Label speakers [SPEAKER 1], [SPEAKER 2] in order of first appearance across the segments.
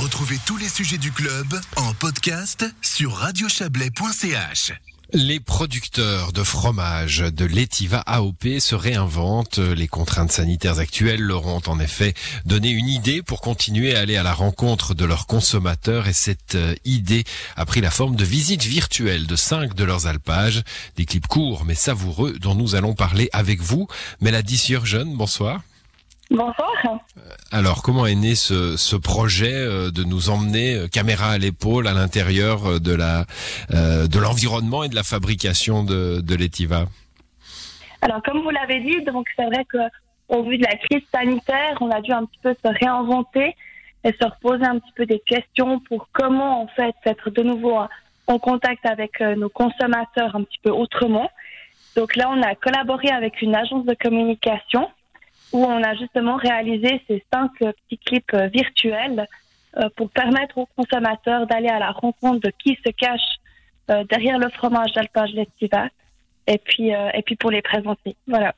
[SPEAKER 1] Retrouvez tous les sujets du club en podcast sur radiochablais.ch.
[SPEAKER 2] Les producteurs de fromage de l'Etiva AOP se réinventent. Les contraintes sanitaires actuelles leur ont en effet donné une idée pour continuer à aller à la rencontre de leurs consommateurs et cette euh, idée a pris la forme de visites virtuelles de cinq de leurs alpages. Des clips courts mais savoureux dont nous allons parler avec vous. Mélodie Surjeune, bonsoir.
[SPEAKER 3] Bonsoir.
[SPEAKER 2] Alors, comment est né ce, ce projet euh, de nous emmener euh, caméra à l'épaule à l'intérieur euh, de la de l'environnement et de la fabrication de, de l'Etiva?
[SPEAKER 3] Alors, comme vous l'avez dit, donc c'est vrai que au vu de la crise sanitaire, on a dû un petit peu se réinventer et se reposer un petit peu des questions pour comment en fait être de nouveau en contact avec nos consommateurs un petit peu autrement. Donc là, on a collaboré avec une agence de communication où on a justement réalisé ces cinq petits clips euh, virtuels euh, pour permettre aux consommateurs d'aller à la rencontre de qui se cache euh, derrière le fromage d'alpage Lestiva et puis et puis pour les présenter. Voilà.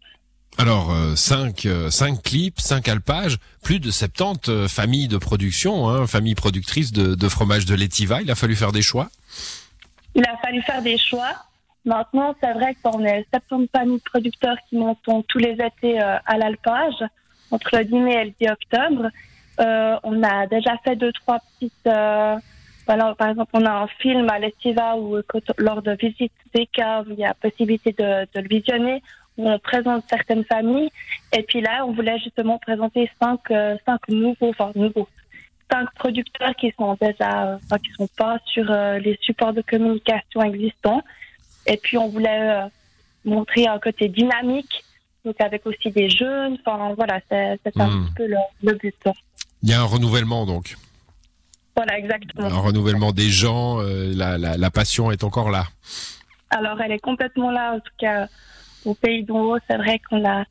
[SPEAKER 2] Alors, cinq, cinq clips, cinq alpages, plus de 70 familles de production, hein, familles productrices de, de fromage de Letiva. Il a fallu faire des choix?
[SPEAKER 3] Il a fallu faire des choix. Maintenant, c'est vrai qu'on est 70 familles de producteurs qui montons tous les étés euh, à l'alpage, entre le 10 mai et le 10 octobre. Euh, on a déjà fait deux, trois petites... Euh, voilà, par exemple, on a un film à l'Estiva où, lors de visites des caves, il y a possibilité de, de, le visionner, où on présente certaines familles. Et puis là, on voulait justement présenter cinq, euh, cinq nouveaux, enfin nouveaux, cinq producteurs qui sont déjà, enfin, qui sont pas sur les supports de communication existants et puis, on voulait euh, montrer un côté dynamique, donc avec aussi des jeunes. Enfin, voilà, c'est un hmm. petit peu le, but.
[SPEAKER 2] Il y a un renouvellement, donc.
[SPEAKER 3] Voilà, exactement.
[SPEAKER 2] Un renouvellement des gens, euh, la, la, la, passion est encore là.
[SPEAKER 3] Alors, elle est complètement là, en tout cas, au Pays d'en haut. C'est vrai qu'on a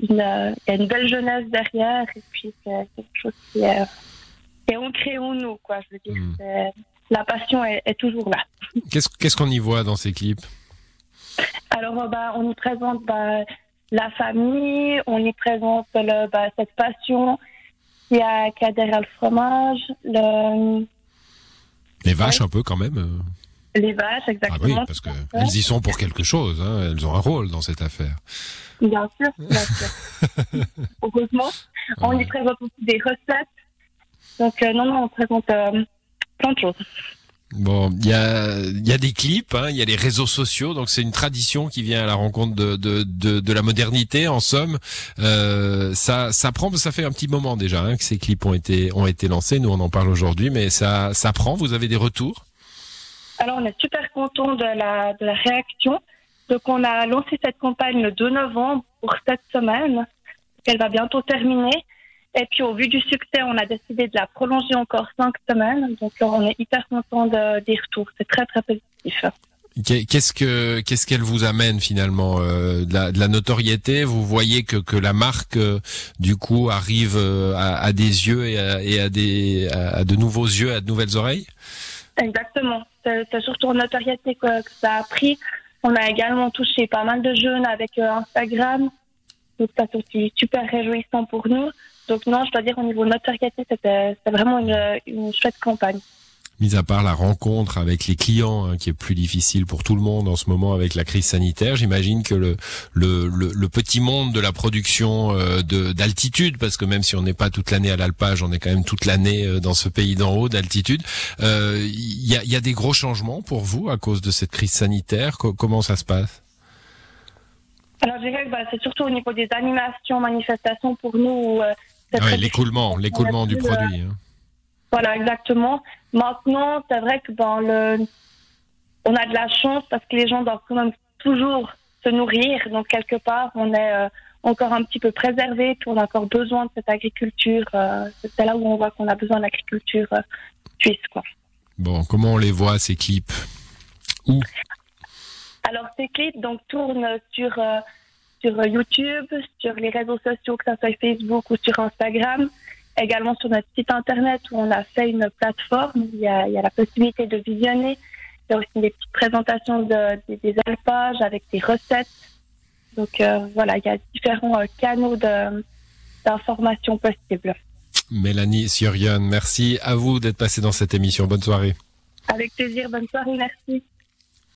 [SPEAKER 3] une, euh, y a une belle jeunesse derrière, et puis c'est quelque chose qui est, qui est ancré en nous, quoi. Je veux dire, hmm. la passion est, est toujours là.
[SPEAKER 2] Qu'est-ce qu'on y voit dans ces clips?
[SPEAKER 3] Alors, euh, bah, on y présente bah, la famille, on y présente le, bah, cette passion qui a, qui a derrière le fromage. Le...
[SPEAKER 2] Les vaches, un peu quand même
[SPEAKER 3] euh. Les vaches, exactement.
[SPEAKER 2] Ah oui, parce qu'elles y sont pour quelque chose, hein. elles ont un rôle dans cette affaire.
[SPEAKER 3] Bien sûr, bien sûr. Heureusement. On y présente aussi des recettes. Donc, euh, non, non, on présente plein de choses.
[SPEAKER 2] Bon, il y a, y a des clips, hein, il y a les réseaux sociaux, donc c'est une tradition qui vient à la rencontre de, de, de, de la modernité. En somme, euh, ça, ça prend, ça fait un petit moment déjà hein, que ces clips ont été, ont été lancés. Nous, on en parle aujourd'hui, mais ça, ça prend. Vous avez des retours?
[SPEAKER 3] Alors, on est super content de la, de la réaction. Donc, on a lancé cette campagne le 2 novembre pour cette semaine. Elle va bientôt terminer. Et puis, au vu du succès, on a décidé de la prolonger encore cinq semaines. Donc, on est hyper content de, des retours. C'est très, très positif.
[SPEAKER 2] Qu'est-ce que qu'est-ce qu'elle vous amène finalement euh, de, la, de, la, notoriété? Vous voyez que que la marque euh, du coup arrive euh, à, à, des yeux et à, et à des à, de nouveaux yeux, à de nouvelles oreilles?
[SPEAKER 3] Exactement. C'est surtout en notoriété que, que, ça a pris. On a également touché pas mal de jeunes avec Instagram. Donc ça c'est aussi super réjouissant pour nous. Donc non, je dois dire au niveau notoriété, c'était vraiment une, une chouette campagne
[SPEAKER 2] mis à part la rencontre avec les clients, hein, qui est plus difficile pour tout le monde en ce moment avec la crise sanitaire, j'imagine que le, le, le, petit monde de la production euh, d'altitude, parce que même si on n'est pas toute l'année à l'alpage, on est quand même toute l'année euh, dans ce pays d'en haut d'altitude, il euh, y, a, y a des gros changements pour vous à cause de cette crise sanitaire. comment ça se passe?
[SPEAKER 3] Alors, je dirais que bah, c'est surtout au niveau des animations, manifestations pour nous. Euh,
[SPEAKER 2] l'écoulement, l'écoulement du produit. Hein.
[SPEAKER 3] Voilà, exactement. Maintenant, c'est vrai que dans le, on a de la chance parce que les gens doivent quand même toujours se nourrir. Donc quelque part, on est euh, encore un petit peu préservé, puis on a encore besoin de cette agriculture. Euh, c'est là où on voit qu'on a besoin d'agriculture suisse, quoi.
[SPEAKER 2] Bon, comment on les voit ces clips? Où?
[SPEAKER 3] Alors ces clips donc tournent sur euh, sur YouTube, sur les réseaux sociaux, que ce soit Facebook ou sur Instagram, également sur notre site internet où on a fait une plateforme. Il y a, il y a la possibilité de visionner. Il y a aussi des petites présentations de, des alpages avec des recettes. Donc euh, voilà, il y a différents euh, canaux d'information possibles.
[SPEAKER 2] Mélanie Siorion, merci à vous d'être passée dans cette émission. Bonne soirée.
[SPEAKER 3] Avec plaisir, bonne soirée, merci.